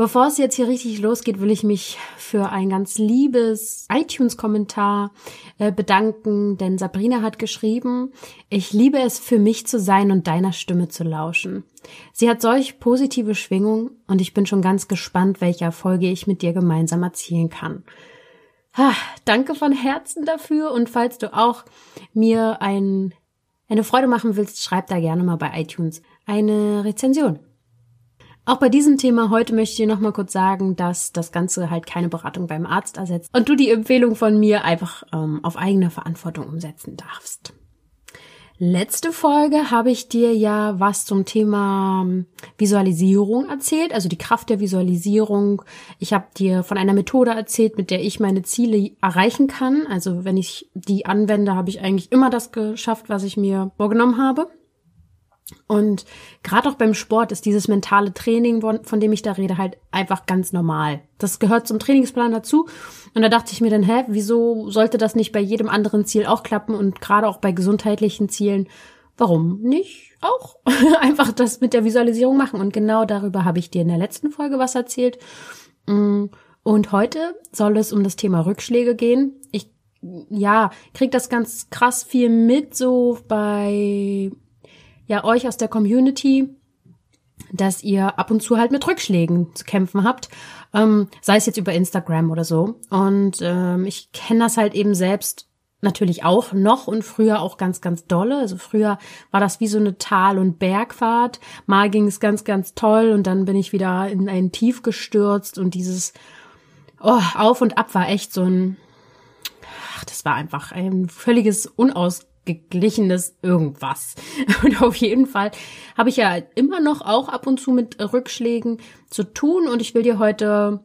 Bevor es jetzt hier richtig losgeht, will ich mich für ein ganz liebes iTunes-Kommentar äh, bedanken, denn Sabrina hat geschrieben, ich liebe es für mich zu sein und deiner Stimme zu lauschen. Sie hat solch positive Schwingung und ich bin schon ganz gespannt, welche Erfolge ich mit dir gemeinsam erzielen kann. Ha, danke von Herzen dafür und falls du auch mir ein, eine Freude machen willst, schreib da gerne mal bei iTunes eine Rezension. Auch bei diesem Thema heute möchte ich dir nochmal kurz sagen, dass das Ganze halt keine Beratung beim Arzt ersetzt und du die Empfehlung von mir einfach ähm, auf eigene Verantwortung umsetzen darfst. Letzte Folge habe ich dir ja was zum Thema ähm, Visualisierung erzählt, also die Kraft der Visualisierung. Ich habe dir von einer Methode erzählt, mit der ich meine Ziele erreichen kann. Also wenn ich die anwende, habe ich eigentlich immer das geschafft, was ich mir vorgenommen habe. Und gerade auch beim Sport ist dieses mentale Training, von dem ich da rede, halt einfach ganz normal. Das gehört zum Trainingsplan dazu. Und da dachte ich mir dann, hä, wieso sollte das nicht bei jedem anderen Ziel auch klappen und gerade auch bei gesundheitlichen Zielen? Warum nicht auch einfach das mit der Visualisierung machen? Und genau darüber habe ich dir in der letzten Folge was erzählt. Mm, und heute soll es um das Thema Rückschläge gehen. Ich ja, krieg das ganz krass viel mit, so bei ja euch aus der Community, dass ihr ab und zu halt mit Rückschlägen zu kämpfen habt, ähm, sei es jetzt über Instagram oder so. Und ähm, ich kenne das halt eben selbst natürlich auch noch und früher auch ganz, ganz dolle. Also früher war das wie so eine Tal- und Bergfahrt. Mal ging es ganz, ganz toll und dann bin ich wieder in ein Tief gestürzt und dieses oh, Auf und Ab war echt so ein, ach, das war einfach ein völliges Unaus geglichenes irgendwas. Und auf jeden Fall habe ich ja immer noch auch ab und zu mit Rückschlägen zu tun und ich will dir heute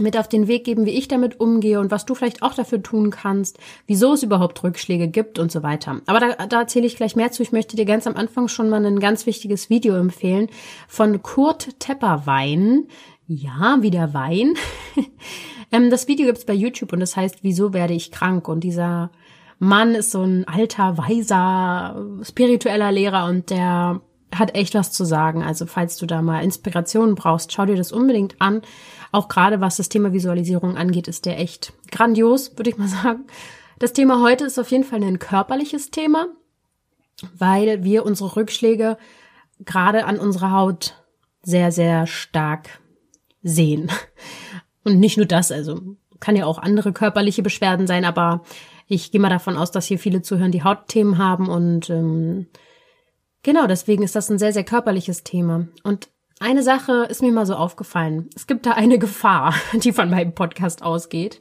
mit auf den Weg geben, wie ich damit umgehe und was du vielleicht auch dafür tun kannst, wieso es überhaupt Rückschläge gibt und so weiter. Aber da, da erzähle ich gleich mehr zu. Ich möchte dir ganz am Anfang schon mal ein ganz wichtiges Video empfehlen von Kurt Tepperwein. Ja, wie der Wein. Ähm, das Video gibt's bei YouTube und das heißt, wieso werde ich krank? Und dieser Mann ist so ein alter, weiser, spiritueller Lehrer und der hat echt was zu sagen. Also falls du da mal Inspiration brauchst, schau dir das unbedingt an. Auch gerade was das Thema Visualisierung angeht, ist der echt grandios, würde ich mal sagen. Das Thema heute ist auf jeden Fall ein körperliches Thema, weil wir unsere Rückschläge gerade an unserer Haut sehr, sehr stark sehen. Und nicht nur das, also kann ja auch andere körperliche Beschwerden sein, aber ich gehe mal davon aus, dass hier viele zuhören, die Hautthemen haben und ähm, genau, deswegen ist das ein sehr, sehr körperliches Thema. Und eine Sache ist mir mal so aufgefallen. Es gibt da eine Gefahr, die von meinem Podcast ausgeht.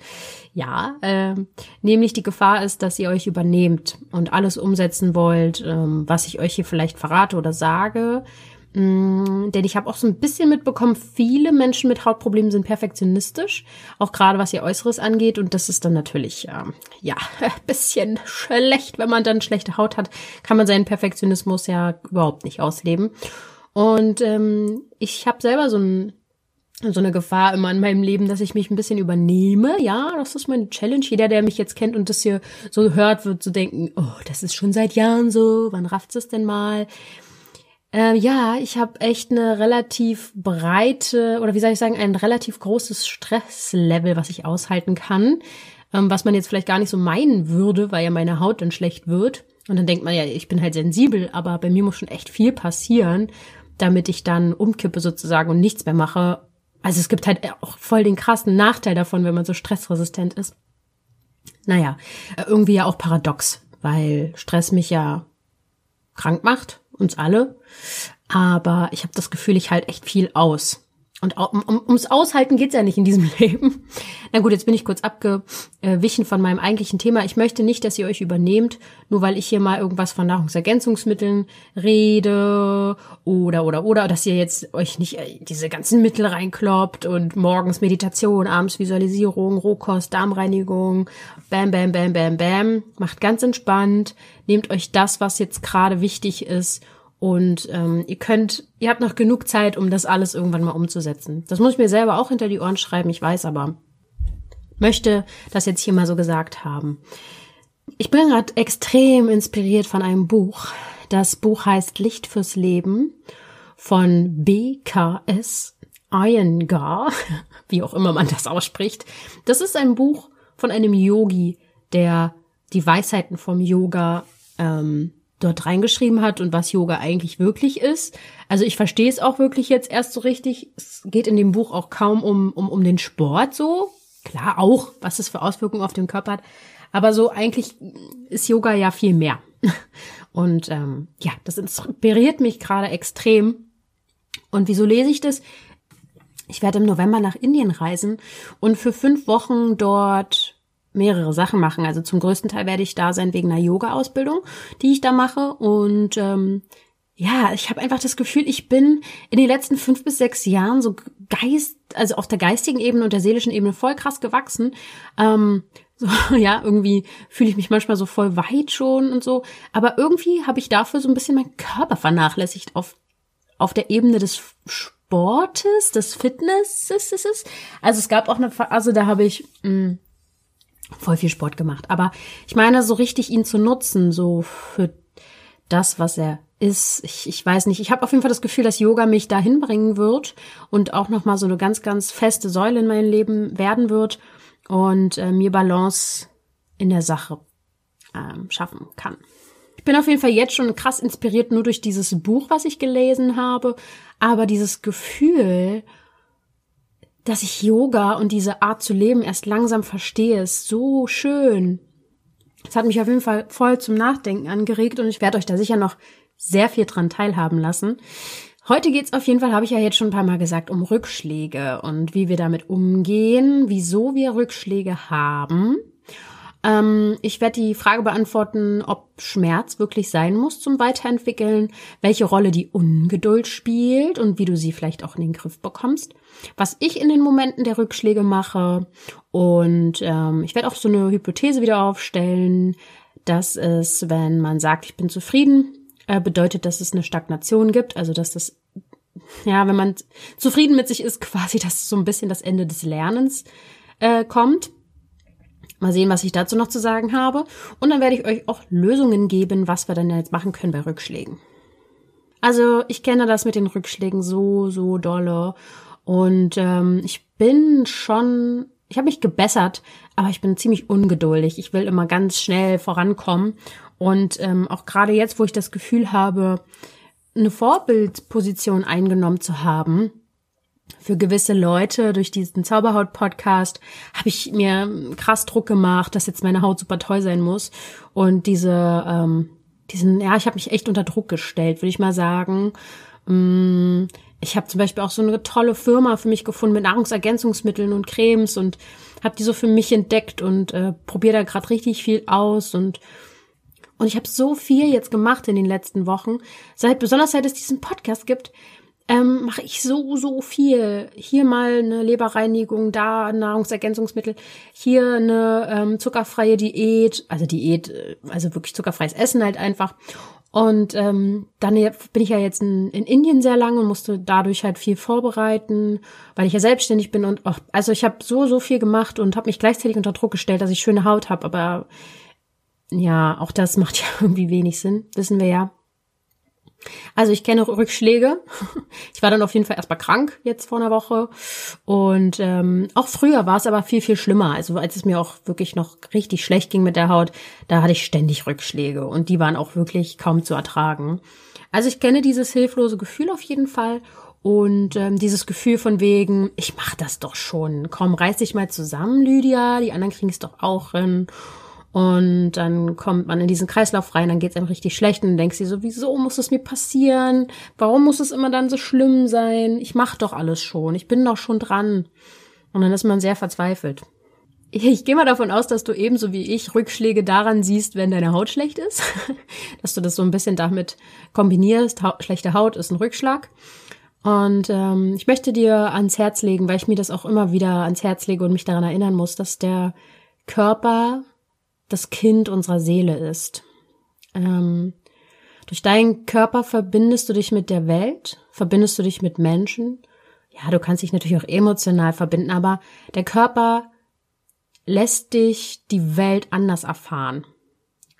Ja, äh, nämlich die Gefahr ist, dass ihr euch übernehmt und alles umsetzen wollt, ähm, was ich euch hier vielleicht verrate oder sage. Mm, denn ich habe auch so ein bisschen mitbekommen, viele Menschen mit Hautproblemen sind perfektionistisch, auch gerade was ihr Äußeres angeht. Und das ist dann natürlich, ähm, ja, ein bisschen schlecht. Wenn man dann schlechte Haut hat, kann man seinen Perfektionismus ja überhaupt nicht ausleben. Und ähm, ich habe selber so ein so eine Gefahr immer in meinem Leben, dass ich mich ein bisschen übernehme. Ja, das ist meine Challenge. Jeder, der mich jetzt kennt und das hier so hört, wird so denken, oh, das ist schon seit Jahren so. Wann rafft es denn mal? Äh, ja, ich habe echt eine relativ breite oder wie soll ich sagen, ein relativ großes Stresslevel, was ich aushalten kann, ähm, was man jetzt vielleicht gar nicht so meinen würde, weil ja meine Haut dann schlecht wird. Und dann denkt man ja, ich bin halt sensibel, aber bei mir muss schon echt viel passieren, damit ich dann umkippe sozusagen und nichts mehr mache. Also es gibt halt auch voll den krassen Nachteil davon, wenn man so stressresistent ist. Naja, äh, irgendwie ja auch paradox, weil Stress mich ja krank macht uns alle. Aber ich habe das Gefühl, ich halte echt viel aus. Und um, um, ums Aushalten geht's ja nicht in diesem Leben. Na gut, jetzt bin ich kurz abgewichen von meinem eigentlichen Thema. Ich möchte nicht, dass ihr euch übernehmt, nur weil ich hier mal irgendwas von Nahrungsergänzungsmitteln rede oder oder oder, dass ihr jetzt euch nicht äh, diese ganzen Mittel reinkloppt und morgens Meditation, abends Visualisierung, Rohkost, Darmreinigung, bam, bam, bam, bam, bam. Macht ganz entspannt, nehmt euch das, was jetzt gerade wichtig ist und ähm, ihr könnt, ihr habt noch genug Zeit, um das alles irgendwann mal umzusetzen. Das muss ich mir selber auch hinter die Ohren schreiben, ich weiß aber. Möchte das jetzt hier mal so gesagt haben. Ich bin gerade extrem inspiriert von einem Buch. Das Buch heißt Licht fürs Leben von BKS Iyengar, wie auch immer man das ausspricht. Das ist ein Buch von einem Yogi, der die Weisheiten vom Yoga ähm, dort reingeschrieben hat und was Yoga eigentlich wirklich ist. Also ich verstehe es auch wirklich jetzt erst so richtig. Es geht in dem Buch auch kaum um, um, um den Sport so. Klar auch, was es für Auswirkungen auf den Körper hat. Aber so eigentlich ist Yoga ja viel mehr. Und ähm, ja, das inspiriert mich gerade extrem. Und wieso lese ich das? Ich werde im November nach Indien reisen und für fünf Wochen dort mehrere Sachen machen. Also zum größten Teil werde ich da sein wegen einer Yoga-Ausbildung, die ich da mache. Und ähm, ja, ich habe einfach das Gefühl, ich bin in den letzten fünf bis sechs Jahren so geist, also auf der geistigen Ebene und der seelischen Ebene voll krass gewachsen. Ähm, so, ja, irgendwie fühle ich mich manchmal so voll weit schon und so. Aber irgendwie habe ich dafür so ein bisschen meinen Körper vernachlässigt auf, auf der Ebene des Sportes, des Fitnesses. Also es gab auch eine Phase, da habe ich mh, mm, voll viel Sport gemacht. Aber ich meine, so richtig ihn zu nutzen, so für das, was er ist, ich, ich weiß nicht. Ich habe auf jeden Fall das Gefühl, dass Yoga mich dahin bringen wird und auch nochmal so eine ganz, ganz feste Säule in meinem Leben werden wird und äh, mir Balance in der Sache ähm, schaffen kann. Ich bin auf jeden Fall jetzt schon krass inspiriert nur durch dieses Buch, was ich gelesen habe, aber dieses Gefühl, dass ich Yoga und diese Art zu leben erst langsam verstehe, ist so schön. Das hat mich auf jeden Fall voll zum Nachdenken angeregt und ich werde euch da sicher noch sehr viel dran teilhaben lassen. Heute geht's auf jeden Fall, habe ich ja jetzt schon ein paar Mal gesagt, um Rückschläge und wie wir damit umgehen, wieso wir Rückschläge haben ähm, ich werde die Frage beantworten, ob Schmerz wirklich sein muss zum Weiterentwickeln, welche Rolle die Ungeduld spielt und wie du sie vielleicht auch in den Griff bekommst, was ich in den Momenten der Rückschläge mache und ähm, ich werde auch so eine Hypothese wieder aufstellen, dass es, wenn man sagt, ich bin zufrieden, äh, bedeutet, dass es eine Stagnation gibt, also dass das ja, wenn man zufrieden mit sich ist, quasi, dass so ein bisschen das Ende des Lernens äh, kommt. Mal sehen, was ich dazu noch zu sagen habe. Und dann werde ich euch auch Lösungen geben, was wir dann jetzt machen können bei Rückschlägen. Also ich kenne das mit den Rückschlägen so, so dolle. Und ähm, ich bin schon, ich habe mich gebessert, aber ich bin ziemlich ungeduldig. Ich will immer ganz schnell vorankommen. Und ähm, auch gerade jetzt, wo ich das Gefühl habe, eine Vorbildposition eingenommen zu haben, für gewisse Leute durch diesen Zauberhaut-Podcast habe ich mir krass Druck gemacht, dass jetzt meine Haut super toll sein muss. Und diese, ähm, diesen, ja, ich habe mich echt unter Druck gestellt, würde ich mal sagen. Mm, ich habe zum Beispiel auch so eine tolle Firma für mich gefunden mit Nahrungsergänzungsmitteln und Cremes und habe die so für mich entdeckt und äh, probiere da gerade richtig viel aus und und ich habe so viel jetzt gemacht in den letzten Wochen, seit besonders seit es diesen Podcast gibt, ähm, mache ich so, so viel. Hier mal eine Leberreinigung, da Nahrungsergänzungsmittel, hier eine ähm, zuckerfreie Diät, also Diät, äh, also wirklich zuckerfreies Essen halt einfach. Und ähm, dann bin ich ja jetzt in, in Indien sehr lange und musste dadurch halt viel vorbereiten, weil ich ja selbstständig bin und auch, also ich habe so so viel gemacht und habe mich gleichzeitig unter Druck gestellt, dass ich schöne Haut habe, aber ja, auch das macht ja irgendwie wenig Sinn, wissen wir ja. Also ich kenne Rückschläge. Ich war dann auf jeden Fall erstmal krank jetzt vor einer Woche. Und ähm, auch früher war es aber viel, viel schlimmer. Also als es mir auch wirklich noch richtig schlecht ging mit der Haut, da hatte ich ständig Rückschläge. Und die waren auch wirklich kaum zu ertragen. Also ich kenne dieses hilflose Gefühl auf jeden Fall. Und ähm, dieses Gefühl von wegen, ich mach das doch schon. Komm, reiß dich mal zusammen, Lydia. Die anderen kriegen es doch auch hin. Und dann kommt man in diesen Kreislauf rein, dann geht's einem richtig schlecht und denkst du so, wieso muss es mir passieren? Warum muss es immer dann so schlimm sein? Ich mach doch alles schon, ich bin doch schon dran. Und dann ist man sehr verzweifelt. Ich gehe mal davon aus, dass du ebenso wie ich Rückschläge daran siehst, wenn deine Haut schlecht ist. dass du das so ein bisschen damit kombinierst. Ha schlechte Haut ist ein Rückschlag. Und ähm, ich möchte dir ans Herz legen, weil ich mir das auch immer wieder ans Herz lege und mich daran erinnern muss, dass der Körper das Kind unserer Seele ist. Ähm, durch deinen Körper verbindest du dich mit der Welt, verbindest du dich mit Menschen. Ja, du kannst dich natürlich auch emotional verbinden, aber der Körper lässt dich die Welt anders erfahren.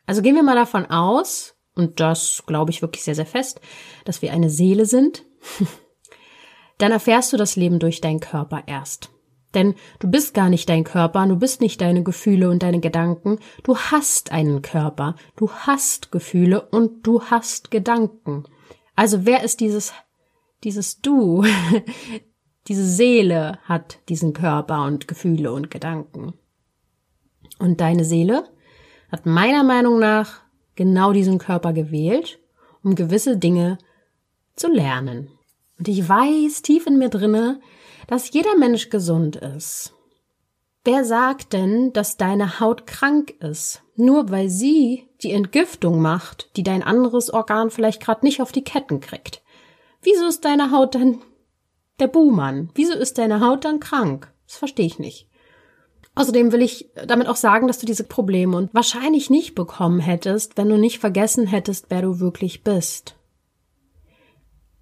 Also gehen wir mal davon aus, und das glaube ich wirklich sehr, sehr fest, dass wir eine Seele sind. Dann erfährst du das Leben durch deinen Körper erst. Denn du bist gar nicht dein Körper, du bist nicht deine Gefühle und deine Gedanken, du hast einen Körper, du hast Gefühle und du hast Gedanken. Also wer ist dieses, dieses Du? Diese Seele hat diesen Körper und Gefühle und Gedanken. Und deine Seele hat meiner Meinung nach genau diesen Körper gewählt, um gewisse Dinge zu lernen. Und ich weiß tief in mir drinne, dass jeder Mensch gesund ist. Wer sagt denn, dass deine Haut krank ist, nur weil sie die Entgiftung macht, die dein anderes Organ vielleicht gerade nicht auf die Ketten kriegt? Wieso ist deine Haut dann der Buhmann? Wieso ist deine Haut dann krank? Das verstehe ich nicht. Außerdem will ich damit auch sagen, dass du diese Probleme wahrscheinlich nicht bekommen hättest, wenn du nicht vergessen hättest, wer du wirklich bist.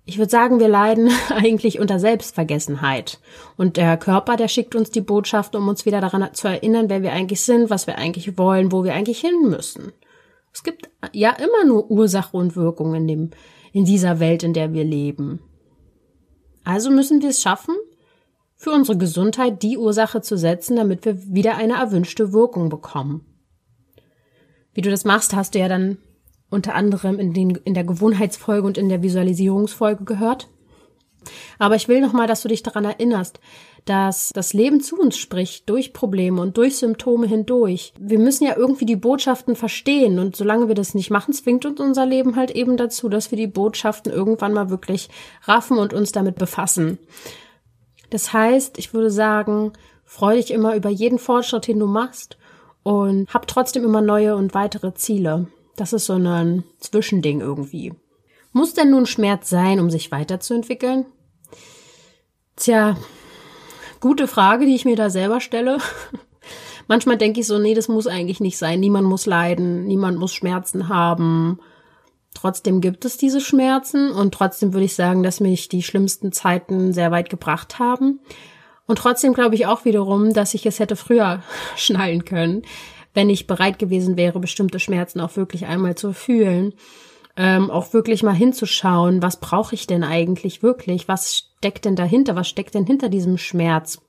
Ich würde sagen, wir leiden eigentlich unter Selbstvergessenheit. Und der Körper, der schickt uns die Botschaft, um uns wieder daran zu erinnern, wer wir eigentlich sind, was wir eigentlich wollen, wo wir eigentlich hin müssen. Es gibt ja immer nur Ursache und Wirkung in dem, in dieser Welt, in der wir leben. Also müssen wir es schaffen, für unsere Gesundheit die Ursache zu setzen, damit wir wieder eine erwünschte Wirkung bekommen. Wie du das machst, hast du ja dann unter anderem in, den, in der Gewohnheitsfolge und in der Visualisierungsfolge gehört. Aber ich will nochmal, dass du dich daran erinnerst, dass das Leben zu uns spricht, durch Probleme und durch Symptome hindurch. Wir müssen ja irgendwie die Botschaften verstehen und solange wir das nicht machen, zwingt uns unser Leben halt eben dazu, dass wir die Botschaften irgendwann mal wirklich raffen und uns damit befassen. Das heißt, ich würde sagen, freu dich immer über jeden Fortschritt, den du machst und hab trotzdem immer neue und weitere Ziele. Das ist so ein Zwischending irgendwie. Muss denn nun Schmerz sein, um sich weiterzuentwickeln? Tja, gute Frage, die ich mir da selber stelle. Manchmal denke ich so, nee, das muss eigentlich nicht sein. Niemand muss leiden, niemand muss Schmerzen haben. Trotzdem gibt es diese Schmerzen und trotzdem würde ich sagen, dass mich die schlimmsten Zeiten sehr weit gebracht haben. Und trotzdem glaube ich auch wiederum, dass ich es hätte früher schnallen können wenn ich bereit gewesen wäre, bestimmte Schmerzen auch wirklich einmal zu fühlen, ähm, auch wirklich mal hinzuschauen, was brauche ich denn eigentlich wirklich, was steckt denn dahinter, was steckt denn hinter diesem Schmerz?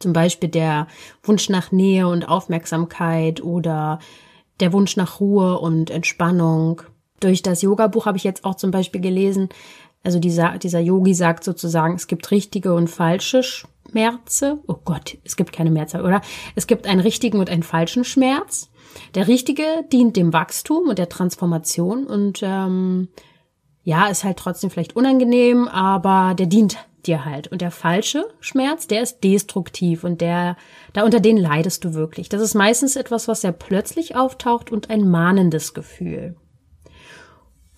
Zum Beispiel der Wunsch nach Nähe und Aufmerksamkeit oder der Wunsch nach Ruhe und Entspannung. Durch das Yoga-Buch habe ich jetzt auch zum Beispiel gelesen, also dieser, dieser Yogi sagt sozusagen, es gibt richtige und falsche Schmerze. Oh Gott, es gibt keine Mehrzahl, oder? Es gibt einen richtigen und einen falschen Schmerz. Der richtige dient dem Wachstum und der Transformation und ähm, ja, ist halt trotzdem vielleicht unangenehm, aber der dient dir halt. Und der falsche Schmerz, der ist destruktiv und der, da unter den leidest du wirklich. Das ist meistens etwas, was sehr plötzlich auftaucht und ein mahnendes Gefühl.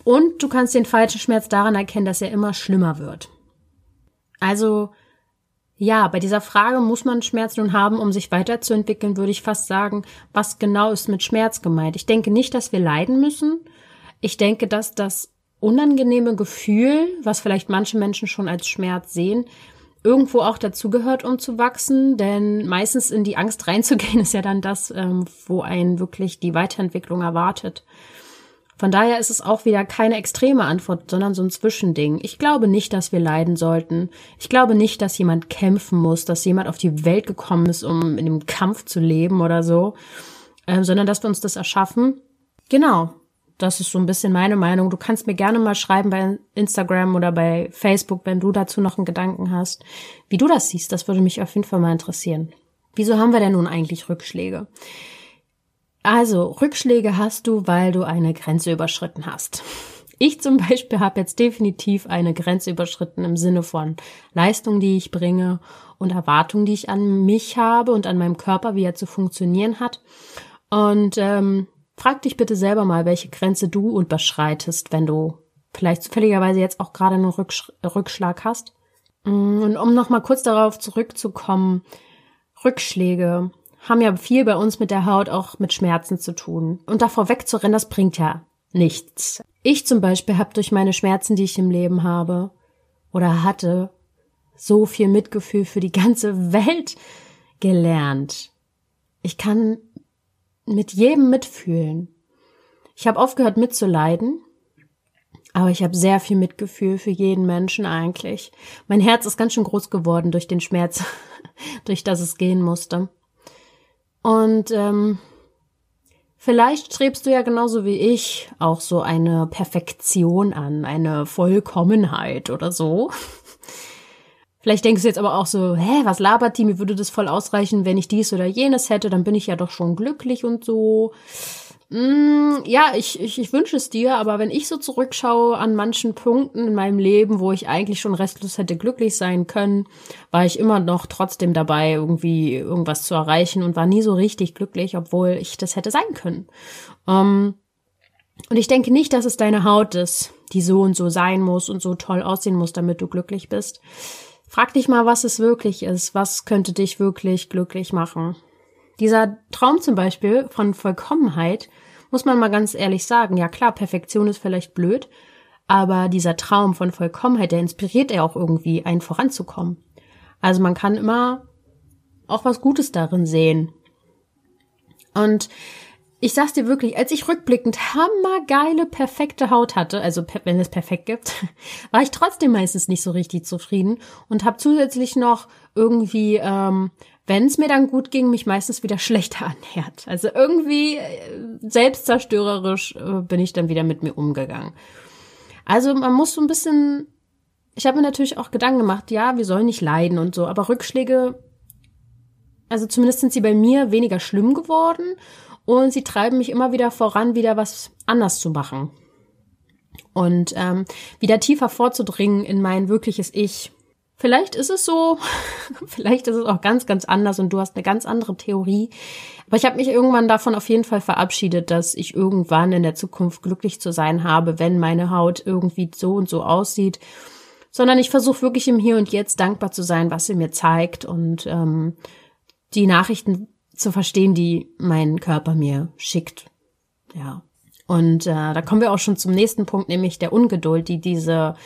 Und du kannst den falschen Schmerz daran erkennen, dass er immer schlimmer wird. Also, ja, bei dieser Frage muss man Schmerz nun haben, um sich weiterzuentwickeln, würde ich fast sagen, was genau ist mit Schmerz gemeint? Ich denke nicht, dass wir leiden müssen. Ich denke, dass das unangenehme Gefühl, was vielleicht manche Menschen schon als Schmerz sehen, irgendwo auch dazugehört, um zu wachsen, denn meistens in die Angst reinzugehen, ist ja dann das, ähm, wo einen wirklich die Weiterentwicklung erwartet. Von daher ist es auch wieder keine extreme Antwort, sondern so ein Zwischending. Ich glaube nicht, dass wir leiden sollten. Ich glaube nicht, dass jemand kämpfen muss, dass jemand auf die Welt gekommen ist, um in dem Kampf zu leben oder so, äh, sondern dass wir uns das erschaffen. Genau. Das ist so ein bisschen meine Meinung. Du kannst mir gerne mal schreiben bei Instagram oder bei Facebook, wenn du dazu noch einen Gedanken hast, wie du das siehst. Das würde mich auf jeden Fall mal interessieren. Wieso haben wir denn nun eigentlich Rückschläge? Also, Rückschläge hast du, weil du eine Grenze überschritten hast. Ich zum Beispiel habe jetzt definitiv eine Grenze überschritten im Sinne von Leistung, die ich bringe und Erwartungen, die ich an mich habe und an meinem Körper, wie er zu funktionieren hat. Und ähm, frag dich bitte selber mal, welche Grenze du überschreitest, wenn du vielleicht zufälligerweise jetzt auch gerade einen Rücksch Rückschlag hast. Mm, und um nochmal kurz darauf zurückzukommen, Rückschläge haben ja viel bei uns mit der Haut auch mit Schmerzen zu tun. Und davor wegzurennen, das bringt ja nichts. Ich zum Beispiel habe durch meine Schmerzen, die ich im Leben habe oder hatte, so viel Mitgefühl für die ganze Welt gelernt. Ich kann mit jedem mitfühlen. Ich habe aufgehört mitzuleiden, aber ich habe sehr viel Mitgefühl für jeden Menschen eigentlich. Mein Herz ist ganz schön groß geworden durch den Schmerz, durch das es gehen musste. Und ähm, vielleicht strebst du ja genauso wie ich auch so eine Perfektion an, eine Vollkommenheit oder so. Vielleicht denkst du jetzt aber auch so, hä, was labert die? Mir würde das voll ausreichen, wenn ich dies oder jenes hätte, dann bin ich ja doch schon glücklich und so. Mm, ja, ich, ich, ich wünsche es dir, aber wenn ich so zurückschaue an manchen Punkten in meinem Leben, wo ich eigentlich schon restlos hätte glücklich sein können, war ich immer noch trotzdem dabei, irgendwie irgendwas zu erreichen und war nie so richtig glücklich, obwohl ich das hätte sein können. Um, ähm, und ich denke nicht, dass es deine Haut ist, die so und so sein muss und so toll aussehen muss, damit du glücklich bist. Frag dich mal, was es wirklich ist. Was könnte dich wirklich glücklich machen? Dieser Traum zum Beispiel von Vollkommenheit, muss man mal ganz ehrlich sagen, ja klar, Perfektion ist vielleicht blöd, aber dieser Traum von Vollkommenheit, der inspiriert ja auch irgendwie, einen voranzukommen. Also man kann immer auch was Gutes darin sehen. Und ich sag's dir wirklich, als ich rückblickend hammergeile, perfekte Haut hatte, also wenn es perfekt gibt, war ich trotzdem meistens nicht so richtig zufrieden und habe zusätzlich noch irgendwie ähm, wenn es mir dann gut ging, mich meistens wieder schlechter ernährt. Also irgendwie äh, selbstzerstörerisch äh, bin ich dann wieder mit mir umgegangen. Also man muss so ein bisschen, ich habe mir natürlich auch Gedanken gemacht, ja, wir sollen nicht leiden und so, aber Rückschläge, also zumindest sind sie bei mir weniger schlimm geworden und sie treiben mich immer wieder voran, wieder was anders zu machen. Und ähm, wieder tiefer vorzudringen in mein wirkliches Ich. Vielleicht ist es so, vielleicht ist es auch ganz, ganz anders und du hast eine ganz andere Theorie. Aber ich habe mich irgendwann davon auf jeden Fall verabschiedet, dass ich irgendwann in der Zukunft glücklich zu sein habe, wenn meine Haut irgendwie so und so aussieht. Sondern ich versuche wirklich im Hier und Jetzt dankbar zu sein, was sie mir zeigt und ähm, die Nachrichten zu verstehen, die mein Körper mir schickt. Ja. Und äh, da kommen wir auch schon zum nächsten Punkt, nämlich der Ungeduld, die diese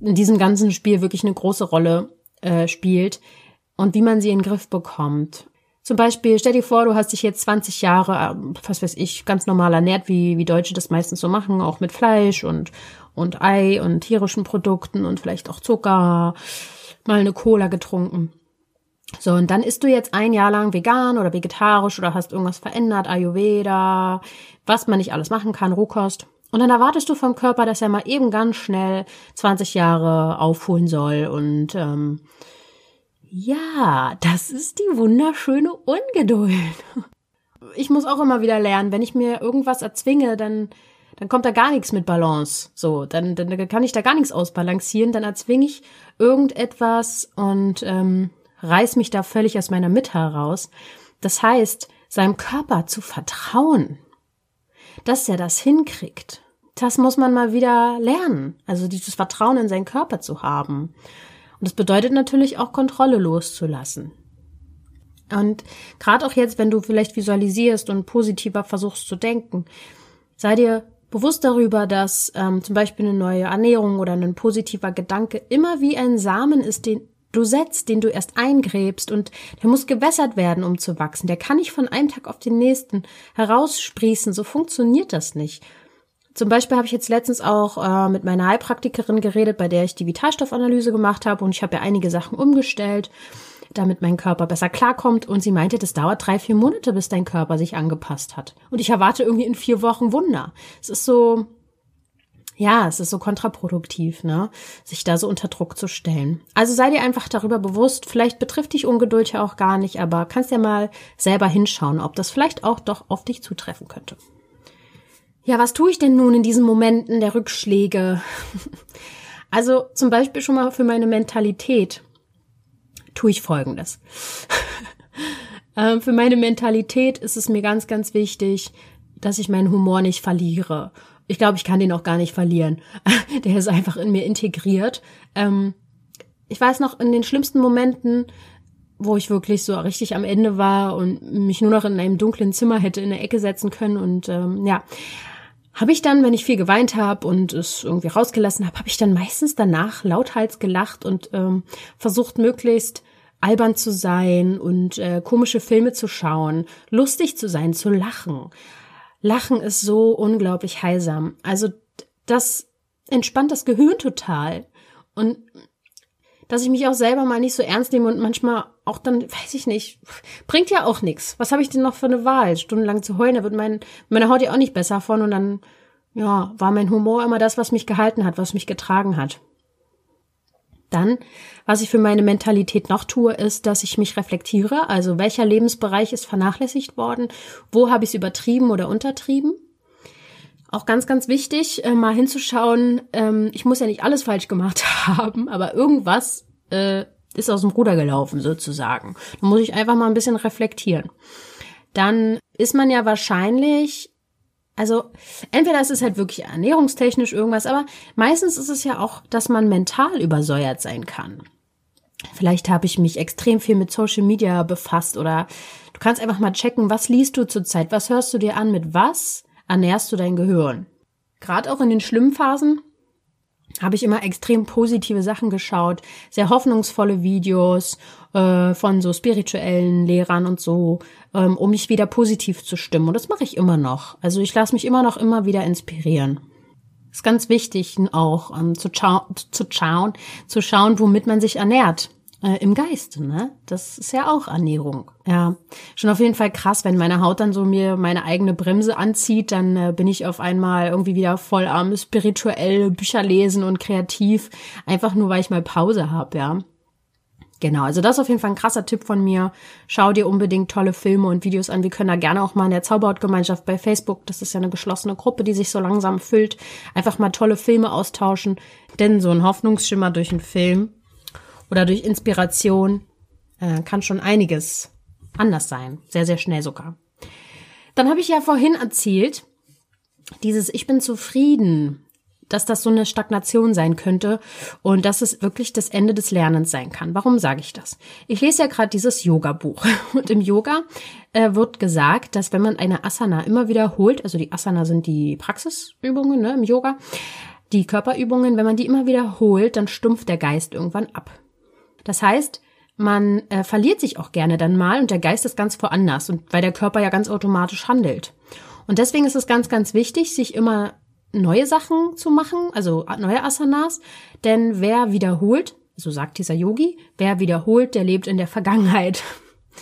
in diesem ganzen Spiel wirklich eine große Rolle äh, spielt und wie man sie in den Griff bekommt. Zum Beispiel, stell dir vor, du hast dich jetzt 20 Jahre, äh, was weiß ich, ganz normal ernährt, wie, wie Deutsche das meistens so machen, auch mit Fleisch und, und Ei und tierischen Produkten und vielleicht auch Zucker, mal eine Cola getrunken. So, und dann isst du jetzt ein Jahr lang vegan oder vegetarisch oder hast irgendwas verändert, Ayurveda, was man nicht alles machen kann, Rohkost. Und dann erwartest du vom Körper, dass er mal eben ganz schnell 20 Jahre aufholen soll. Und ähm, ja, das ist die wunderschöne Ungeduld. Ich muss auch immer wieder lernen, wenn ich mir irgendwas erzwinge, dann dann kommt da gar nichts mit Balance. So, dann, dann kann ich da gar nichts ausbalancieren. Dann erzwinge ich irgendetwas und ähm, reiß mich da völlig aus meiner Mitte heraus. Das heißt, seinem Körper zu vertrauen, dass er das hinkriegt das muss man mal wieder lernen. Also dieses Vertrauen in seinen Körper zu haben. Und das bedeutet natürlich auch Kontrolle loszulassen. Und gerade auch jetzt, wenn du vielleicht visualisierst und positiver versuchst zu denken, sei dir bewusst darüber, dass ähm, zum Beispiel eine neue Ernährung oder ein positiver Gedanke immer wie ein Samen ist, den du setzt, den du erst eingräbst und der muss gewässert werden, um zu wachsen. Der kann nicht von einem Tag auf den nächsten heraussprießen. So funktioniert das nicht. Zum Beispiel habe ich jetzt letztens auch äh, mit meiner Heilpraktikerin geredet, bei der ich die Vitalstoffanalyse gemacht habe und ich habe ja einige Sachen umgestellt, damit mein Körper besser klarkommt und sie meinte, das dauert drei, vier Monate, bis dein Körper sich angepasst hat. Und ich erwarte irgendwie in vier Wochen Wunder. Es ist so, ja, es ist so kontraproduktiv, ne, sich da so unter Druck zu stellen. Also sei dir einfach darüber bewusst, vielleicht betrifft dich Ungeduld ja auch gar nicht, aber kannst ja mal selber hinschauen, ob das vielleicht auch doch auf dich zutreffen könnte. Ja, was tue ich denn nun in diesen Momenten der Rückschläge? Also zum Beispiel schon mal für meine Mentalität tue ich Folgendes. ähm, für meine Mentalität ist es mir ganz, ganz wichtig, dass ich meinen Humor nicht verliere. Ich glaube, ich kann den auch gar nicht verlieren. Der ist einfach in mir integriert. Ähm, ich weiß noch, in den schlimmsten Momenten, wo ich wirklich so richtig am Ende war und mich nur noch in einem dunklen Zimmer hätte in der Ecke setzen können und ähm, ja, habe ich dann, wenn ich viel geweint habe und es irgendwie rausgelassen habe, habe ich dann meistens danach lauthals gelacht und ähm, versucht möglichst albern zu sein und äh, komische Filme zu schauen, lustig zu sein, zu lachen. Lachen ist so unglaublich heilsam. Also das entspannt das Gehirn total. Und dass ich mich auch selber mal nicht so ernst nehme und manchmal auch dann, weiß ich nicht, bringt ja auch nichts. Was habe ich denn noch für eine Wahl? Stundenlang zu heulen, da wird mein, meine Haut ja auch nicht besser von und dann, ja, war mein Humor immer das, was mich gehalten hat, was mich getragen hat. Dann, was ich für meine Mentalität noch tue, ist, dass ich mich reflektiere. Also welcher Lebensbereich ist vernachlässigt worden? Wo habe ich es übertrieben oder untertrieben? Auch ganz, ganz wichtig, äh, mal hinzuschauen. Ähm, ich muss ja nicht alles falsch gemacht haben, aber irgendwas äh, ist aus dem Ruder gelaufen sozusagen. Da muss ich einfach mal ein bisschen reflektieren. Dann ist man ja wahrscheinlich, also entweder ist es halt wirklich ernährungstechnisch irgendwas, aber meistens ist es ja auch, dass man mental übersäuert sein kann. Vielleicht habe ich mich extrem viel mit Social Media befasst oder du kannst einfach mal checken, was liest du zurzeit, was hörst du dir an, mit was ernährst du dein Gehirn. Gerade auch in den schlimmen Phasen habe ich immer extrem positive Sachen geschaut, sehr hoffnungsvolle Videos äh, von so spirituellen Lehrern und so, ähm, um mich wieder positiv zu stimmen. Und das mache ich immer noch. Also ich lasse mich immer noch immer wieder inspirieren. Ist ganz wichtig auch ähm, zu, zu schauen, zu schauen, womit man sich ernährt äh, im Geiste, ne? Das ist ja auch Ernährung. Ja, schon auf jeden Fall krass, wenn meine Haut dann so mir meine eigene Bremse anzieht, dann äh, bin ich auf einmal irgendwie wieder voll am spirituell Bücher lesen und kreativ, einfach nur weil ich mal Pause habe, ja. Genau, also das ist auf jeden Fall ein krasser Tipp von mir. Schau dir unbedingt tolle Filme und Videos an. Wir können da gerne auch mal in der Zauberhautgemeinschaft bei Facebook, das ist ja eine geschlossene Gruppe, die sich so langsam füllt, einfach mal tolle Filme austauschen. Denn so ein Hoffnungsschimmer durch einen Film oder durch Inspiration äh, kann schon einiges anders sein. Sehr, sehr schnell sogar. Dann habe ich ja vorhin erzählt, dieses Ich bin zufrieden, dass das so eine Stagnation sein könnte und dass es wirklich das Ende des Lernens sein kann. Warum sage ich das? Ich lese ja gerade dieses Yoga-Buch und im Yoga äh, wird gesagt, dass wenn man eine Asana immer wiederholt, also die Asana sind die Praxisübungen ne, im Yoga, die Körperübungen, wenn man die immer wiederholt, dann stumpft der Geist irgendwann ab. Das heißt, man äh, verliert sich auch gerne dann mal und der Geist ist ganz woanders und weil der Körper ja ganz automatisch handelt. Und deswegen ist es ganz, ganz wichtig, sich immer neue Sachen zu machen, also neue Asanas, denn wer wiederholt, so sagt dieser Yogi, wer wiederholt, der lebt in der Vergangenheit.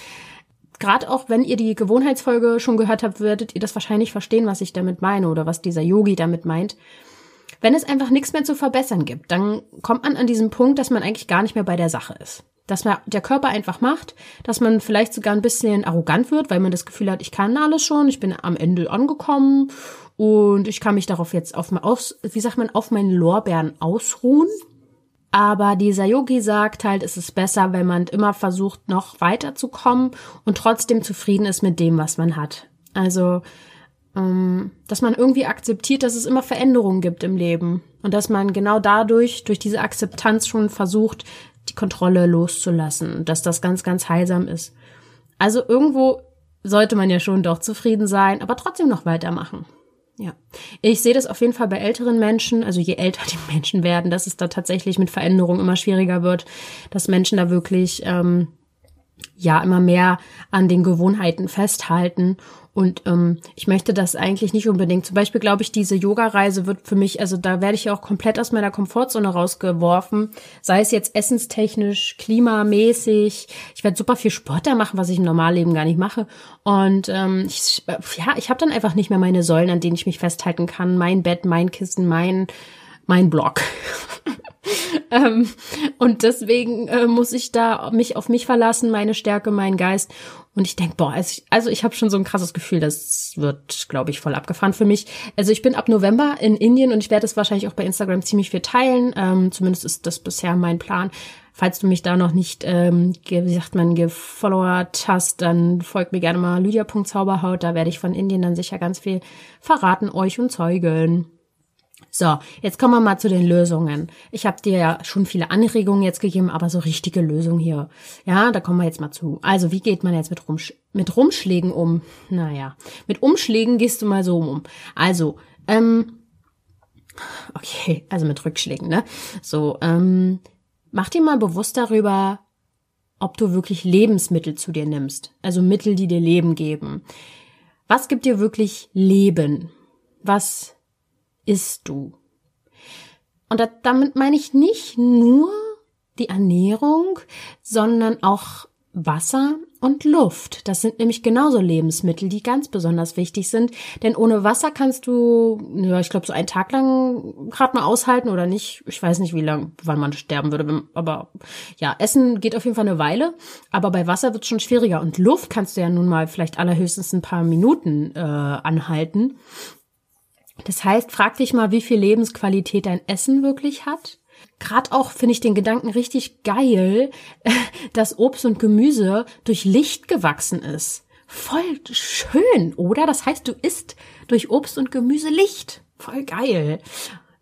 Gerade auch wenn ihr die Gewohnheitsfolge schon gehört habt, werdet ihr das wahrscheinlich verstehen, was ich damit meine oder was dieser Yogi damit meint. Wenn es einfach nichts mehr zu verbessern gibt, dann kommt man an diesen Punkt, dass man eigentlich gar nicht mehr bei der Sache ist. Dass man der Körper einfach macht, dass man vielleicht sogar ein bisschen arrogant wird, weil man das Gefühl hat, ich kann alles schon, ich bin am Ende angekommen und ich kann mich darauf jetzt auf, aus, wie sagt man, auf meinen Lorbeeren ausruhen. Aber dieser Yogi sagt halt, es ist besser, wenn man immer versucht, noch weiterzukommen und trotzdem zufrieden ist mit dem, was man hat. Also dass man irgendwie akzeptiert, dass es immer Veränderungen gibt im Leben und dass man genau dadurch, durch diese Akzeptanz schon versucht, die Kontrolle loszulassen dass das ganz, ganz heilsam ist. Also irgendwo sollte man ja schon doch zufrieden sein, aber trotzdem noch weitermachen. Ja, ich sehe das auf jeden Fall bei älteren Menschen, also je älter die Menschen werden, dass es da tatsächlich mit Veränderungen immer schwieriger wird, dass Menschen da wirklich ähm, ja immer mehr an den Gewohnheiten festhalten Und ähm, ich möchte das eigentlich nicht unbedingt. Zum Beispiel glaube ich, diese Yoga-Reise wird für mich, also da werde ich ja auch komplett aus meiner Komfortzone rausgeworfen. Sei es jetzt essenstechnisch, klimamäßig. Ich werde super viel Sport da machen, was ich im Normalleben gar nicht mache. Und ähm, ich, ja, ich habe dann einfach nicht mehr meine Säulen, an denen ich mich festhalten kann. Mein Bett, mein Kissen, mein mein Blog. ähm, und deswegen äh, muss ich da mich auf mich verlassen, meine Stärke, meinen Geist. Und ich denke, boah, also ich, also ich habe schon so ein krasses Gefühl, das wird, glaube ich, voll abgefahren für mich. Also ich bin ab November in Indien und ich werde es wahrscheinlich auch bei Instagram ziemlich viel teilen. Ähm, zumindest ist das bisher mein Plan. Falls du mich da noch nicht, ähm, wie sagt man, gefollowert hast, dann folgt mir gerne mal lydia.zauberhaut. Da werde ich von Indien dann sicher ganz viel verraten, euch und zeugen. So, jetzt kommen wir mal zu den Lösungen. Ich habe dir ja schon viele Anregungen jetzt gegeben, aber so richtige Lösung hier. Ja, da kommen wir jetzt mal zu. Also, wie geht man jetzt mit, Rumsch mit Rumschlägen um? Naja, mit Umschlägen gehst du mal so um. Also, ähm, okay, also mit Rückschlägen, ne? So, ähm, mach dir mal bewusst darüber, ob du wirklich Lebensmittel zu dir nimmst. Also Mittel, die dir Leben geben. Was gibt dir wirklich Leben? Was isst du? Und damit meine ich nicht nur die Ernährung, sondern auch Wasser und Luft. Das sind nämlich genauso Lebensmittel, die ganz besonders wichtig sind. Denn ohne Wasser kannst du, ja, ich glaube, so einen Tag lang gerade mal aushalten oder nicht. Ich weiß nicht, wie lang, wann man sterben würde. Aber ja, Essen geht auf jeden Fall eine Weile. Aber bei Wasser wird es schon schwieriger. Und Luft kannst du ja nun mal vielleicht allerhöchstens ein paar Minuten äh, anhalten. Das heißt, frag dich mal, wie viel Lebensqualität dein Essen wirklich hat. Gerade auch finde ich den Gedanken richtig geil, dass Obst und Gemüse durch Licht gewachsen ist. Voll schön, oder? Das heißt, du isst durch Obst und Gemüse Licht. Voll geil.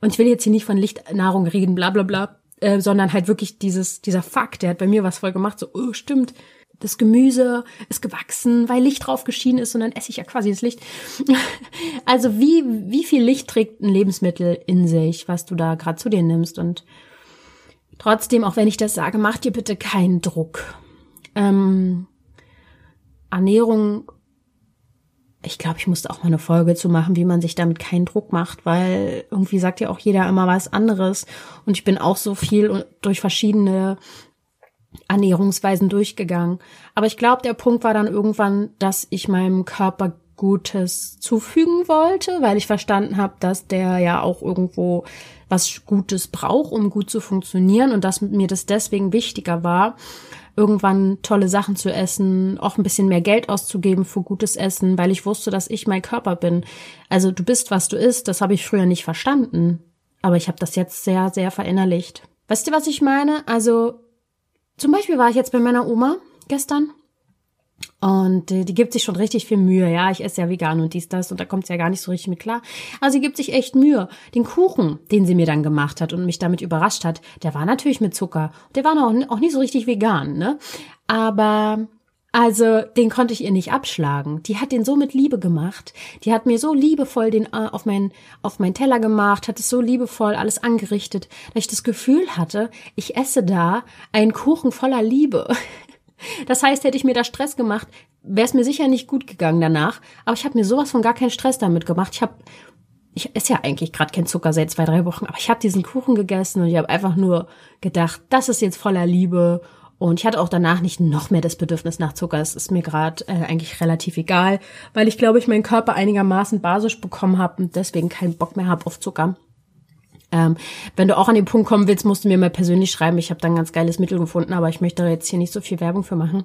Und ich will jetzt hier nicht von Lichtnahrung reden, bla bla bla, äh, sondern halt wirklich dieses, dieser Fakt, der hat bei mir was voll gemacht, so, oh, stimmt, das Gemüse ist gewachsen, weil Licht drauf geschienen ist und dann esse ich ja quasi das Licht. Also wie, wie viel Licht trägt ein Lebensmittel in sich, was du da gerade zu dir nimmst und trotzdem, auch wenn ich das sage, mach dir bitte keinen Druck. Ähm, Ernährung, ich glaube, ich musste auch mal eine Folge zu machen, wie man sich damit keinen Druck macht, weil irgendwie sagt ja auch jeder immer was anderes und ich bin auch so viel durch verschiedene Ernährungsweisen durchgegangen. Aber ich glaube, der Punkt war dann irgendwann, dass ich meinem Körper Gutes zufügen wollte, weil ich verstanden habe, dass der ja auch irgendwo was Gutes braucht, um gut zu funktionieren und dass mir das deswegen wichtiger war, irgendwann tolle Sachen zu essen, auch ein bisschen mehr Geld auszugeben für gutes Essen, weil ich wusste, dass ich mein Körper bin. Also du bist, was du isst, das habe ich früher nicht verstanden, aber ich habe das jetzt sehr, sehr verinnerlicht. Weißt du, was ich meine? Also zum Beispiel war ich jetzt bei meiner Oma gestern und äh, die gibt sich schon richtig viel Mühe. Ja, ich esse ja vegan und dies, das und da kommt sie ja gar nicht so richtig mit klar. Aber sie gibt sich echt Mühe. Den Kuchen, den sie mir dann gemacht hat und mich damit überrascht hat, der war natürlich mit Zucker. Der war auch, auch nicht so richtig vegan, ne? Aber also, den konnte ich ihr nicht abschlagen. Die hat den so mit Liebe gemacht. Die hat mir so liebevoll den äh, auf mein auf meinen Teller gemacht, hat es so liebevoll alles angerichtet, dass ich das Gefühl hatte, ich esse da einen Kuchen voller Liebe. Das heißt, hätte ich mir da Stress gemacht, wäre es mir sicher nicht gut gegangen danach. Aber ich habe mir sowas von gar keinen Stress damit gemacht. Ich habe ich esse ja eigentlich gerade kein Zucker seit zwei, drei Wochen, aber ich habe diesen Kuchen gegessen und ich habe einfach nur gedacht, das ist jetzt voller Liebe und ich hatte auch danach nicht noch mehr das Bedürfnis nach Zucker. Es ist mir gerade äh, eigentlich relativ egal, weil ich glaube, ich meinen Körper einigermaßen basisch bekommen habe und deswegen keinen Bock mehr habe auf Zucker. Ähm, wenn du auch an den Punkt kommen willst, musst du mir mal persönlich schreiben. Ich habe da ein ganz geiles Mittel gefunden, aber ich möchte da jetzt hier nicht so viel Werbung für machen.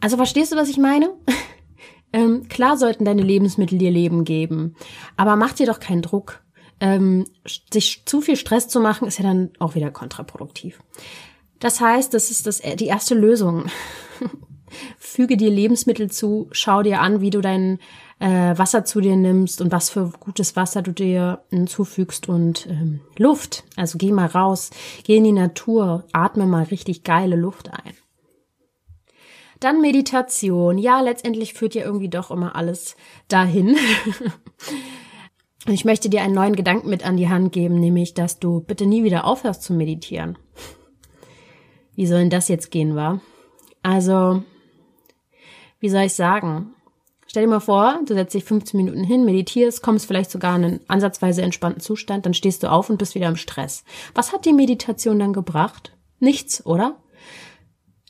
Also verstehst du, was ich meine? ähm, klar sollten deine Lebensmittel dir Leben geben, aber mach dir doch keinen Druck. Ähm, sich zu viel Stress zu machen, ist ja dann auch wieder kontraproduktiv. Das heißt, das ist das, die erste Lösung. Füge dir Lebensmittel zu, schau dir an, wie du dein äh, Wasser zu dir nimmst und was für gutes Wasser du dir äh, zufügst und ähm, Luft. Also geh mal raus, geh in die Natur, atme mal richtig geile Luft ein. Dann Meditation. Ja, letztendlich führt ja irgendwie doch immer alles dahin. ich möchte dir einen neuen Gedanken mit an die Hand geben, nämlich, dass du bitte nie wieder aufhörst zu meditieren. Wie soll denn das jetzt gehen, wa? Also, wie soll ich sagen? Stell dir mal vor, du setzt dich 15 Minuten hin, meditierst, kommst vielleicht sogar in einen ansatzweise entspannten Zustand, dann stehst du auf und bist wieder im Stress. Was hat die Meditation dann gebracht? Nichts, oder?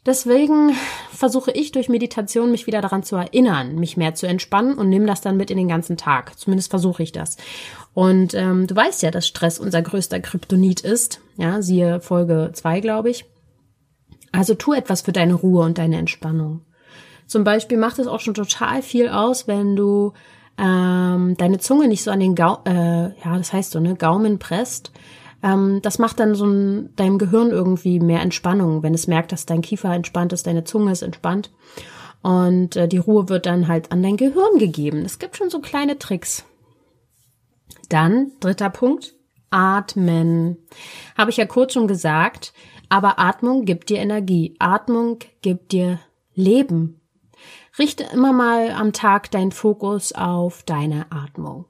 Deswegen versuche ich durch Meditation mich wieder daran zu erinnern, mich mehr zu entspannen und nehme das dann mit in den ganzen Tag. Zumindest versuche ich das. Und ähm, du weißt ja, dass Stress unser größter Kryptonit ist. Ja, siehe Folge zwei, glaube ich. Also tu etwas für deine Ruhe und deine Entspannung. Zum Beispiel macht es auch schon total viel aus, wenn du ähm, deine Zunge nicht so an den Gau äh, ja, das heißt so, ne, Gaumen presst, ähm, das macht dann so ein, deinem Gehirn irgendwie mehr Entspannung, wenn es merkt, dass dein Kiefer entspannt ist, deine Zunge ist entspannt. Und äh, die Ruhe wird dann halt an dein Gehirn gegeben. Es gibt schon so kleine Tricks. Dann, dritter Punkt, atmen. Habe ich ja kurz schon gesagt, aber Atmung gibt dir Energie. Atmung gibt dir Leben. Richte immer mal am Tag deinen Fokus auf deine Atmung.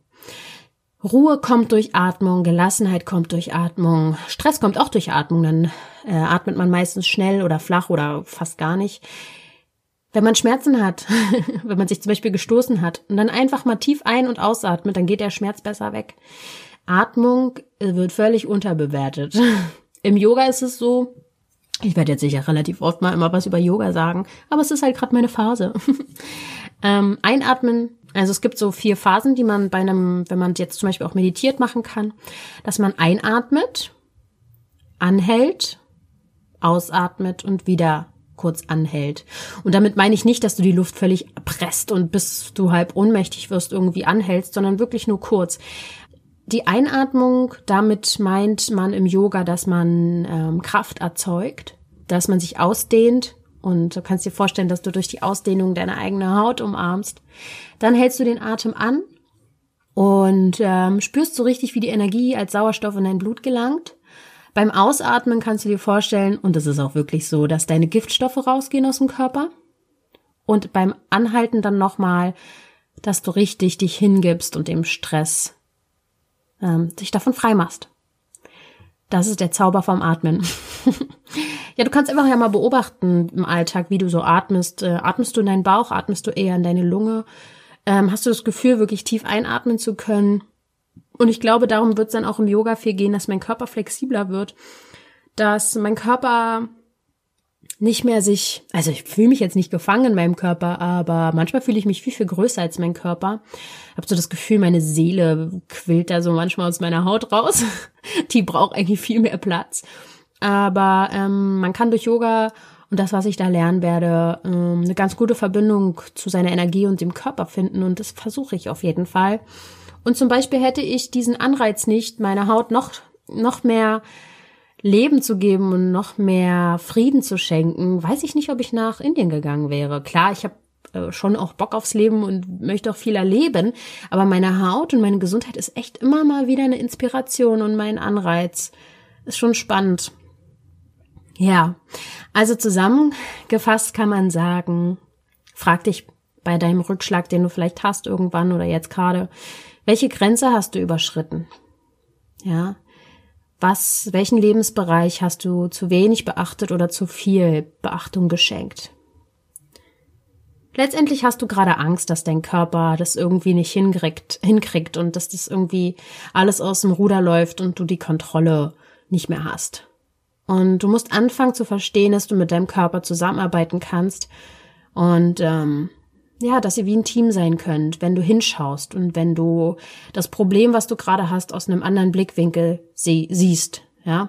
Ruhe kommt durch Atmung, Gelassenheit kommt durch Atmung, Stress kommt auch durch Atmung, dann äh, atmet man meistens schnell oder flach oder fast gar nicht. Wenn man Schmerzen hat, wenn man sich zum Beispiel gestoßen hat und dann einfach mal tief ein- und ausatmet, dann geht der Schmerz besser weg. Atmung äh, wird völlig unterbewertet. Im Yoga ist es so, ich werde jetzt sicher relativ oft mal immer was über Yoga sagen, aber es ist halt gerade meine Phase. ähm, einatmen, also es gibt so vier Phasen, die man bei einem, wenn man jetzt zum Beispiel auch meditiert machen kann, dass man einatmet, anhält, ausatmet und wieder kurz anhält. Und damit meine ich nicht, dass du die Luft völlig presst und bis du halb ohnmächtig wirst irgendwie anhältst, sondern wirklich nur kurz. Die Einatmung, damit meint man im Yoga, dass man ähm, Kraft erzeugt, dass man sich ausdehnt und du kannst dir vorstellen, dass du durch die Ausdehnung deine eigene Haut umarmst. Dann hältst du den Atem an und ähm, spürst so richtig, wie die Energie als Sauerstoff in dein Blut gelangt. Beim Ausatmen kannst du dir vorstellen, und das ist auch wirklich so, dass deine Giftstoffe rausgehen aus dem Körper. Und beim Anhalten dann nochmal, dass du richtig dich hingibst und dem Stress ähm, dich davon frei machst. Das ist der Zauber vom Atmen. ja, du kannst einfach ja mal beobachten im Alltag, wie du so atmest. Äh, atmest du in deinen Bauch, atmest du eher in deine Lunge? Ähm, hast du das Gefühl, wirklich tief einatmen zu können? Und ich glaube, darum wird es dann auch im Yoga viel gehen, dass mein Körper flexibler wird, dass mein Körper nicht mehr sich, also ich fühle mich jetzt nicht gefangen in meinem Körper, aber manchmal fühle ich mich viel, viel größer als mein Körper. Habe so das Gefühl, meine Seele quillt da so manchmal aus meiner Haut raus. Die braucht eigentlich viel mehr Platz. Aber ähm, man kann durch Yoga und das, was ich da lernen werde, ähm, eine ganz gute Verbindung zu seiner Energie und dem Körper finden. Und das versuche ich auf jeden Fall. Und zum Beispiel hätte ich diesen Anreiz nicht, meiner Haut noch, noch mehr Leben zu geben und noch mehr Frieden zu schenken, weiß ich nicht, ob ich nach Indien gegangen wäre. Klar, ich habe äh, schon auch Bock aufs Leben und möchte auch viel erleben, aber meine Haut und meine Gesundheit ist echt immer mal wieder eine Inspiration und mein Anreiz. Ist schon spannend. Ja, also zusammengefasst kann man sagen, frag dich bei deinem Rückschlag, den du vielleicht hast irgendwann oder jetzt gerade, welche Grenze hast du überschritten? Ja, was, welchen Lebensbereich hast du zu wenig beachtet oder zu viel Beachtung geschenkt? Letztendlich hast du gerade Angst, dass dein Körper das irgendwie nicht hinkriegt, hinkriegt und dass das irgendwie alles aus dem Ruder läuft und du die Kontrolle nicht mehr hast. Und du musst anfangen zu verstehen, dass du mit deinem Körper zusammenarbeiten kannst und ähm, ja, dass ihr wie ein Team sein könnt, wenn du hinschaust und wenn du das Problem, was du gerade hast, aus einem anderen Blickwinkel sie siehst, ja.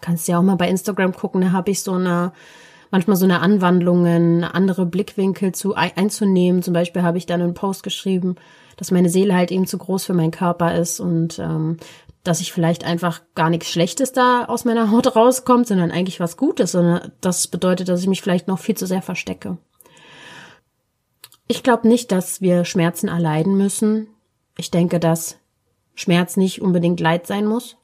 kannst ja auch mal bei Instagram gucken, da habe ich so eine, manchmal so eine Anwandlungen, andere Blickwinkel zu einzunehmen. Zum Beispiel habe ich dann einen Post geschrieben, dass meine Seele halt eben zu groß für meinen Körper ist und ähm, dass ich vielleicht einfach gar nichts Schlechtes da aus meiner Haut rauskommt, sondern eigentlich was Gutes, sondern das bedeutet, dass ich mich vielleicht noch viel zu sehr verstecke. Ich glaube nicht, dass wir Schmerzen erleiden müssen. Ich denke, dass Schmerz nicht unbedingt Leid sein muss.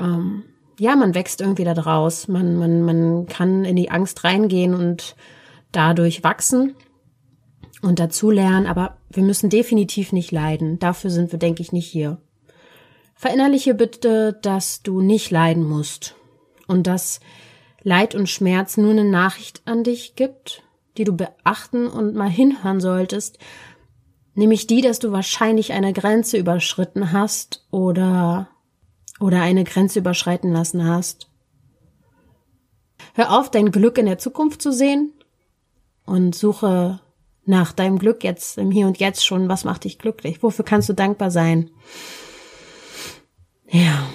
Ähm, ja, man wächst irgendwie da draus. Man, man, man kann in die Angst reingehen und dadurch wachsen und dazulernen, aber wir müssen definitiv nicht leiden. Dafür sind wir, denke ich, nicht hier. Verinnerliche bitte, dass du nicht leiden musst und dass Leid und Schmerz nur eine Nachricht an dich gibt die du beachten und mal hinhören solltest, nämlich die, dass du wahrscheinlich eine Grenze überschritten hast oder oder eine Grenze überschreiten lassen hast. Hör auf, dein Glück in der Zukunft zu sehen und suche nach deinem Glück jetzt im Hier und Jetzt schon. Was macht dich glücklich? Wofür kannst du dankbar sein? Ja.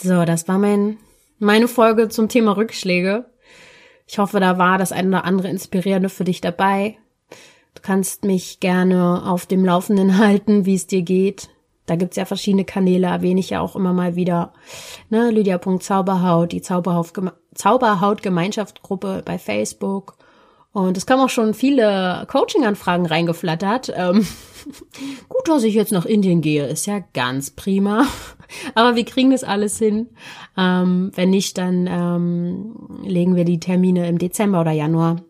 So, das war mein, meine Folge zum Thema Rückschläge. Ich hoffe, da war das eine oder andere Inspirierende für dich dabei. Du kannst mich gerne auf dem Laufenden halten, wie es dir geht. Da gibt's ja verschiedene Kanäle, erwähne ich ja auch immer mal wieder. Ne, Lydia.zauberhaut, die Zauberhaut, Zauberhaut Gemeinschaftsgruppe bei Facebook. Und es kamen auch schon viele Coaching-Anfragen reingeflattert. Ähm, gut, dass ich jetzt nach Indien gehe, ist ja ganz prima. Aber wir kriegen das alles hin. Ähm, wenn nicht, dann ähm, legen wir die Termine im Dezember oder Januar.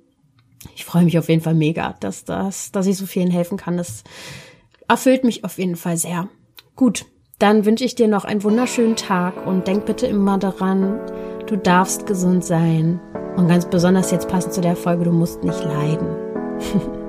Ich freue mich auf jeden Fall mega, dass, dass, dass ich so vielen helfen kann. Das erfüllt mich auf jeden Fall sehr. Gut, dann wünsche ich dir noch einen wunderschönen Tag und denk bitte immer daran, du darfst gesund sein. Und ganz besonders jetzt passend zu der Folge, du musst nicht leiden.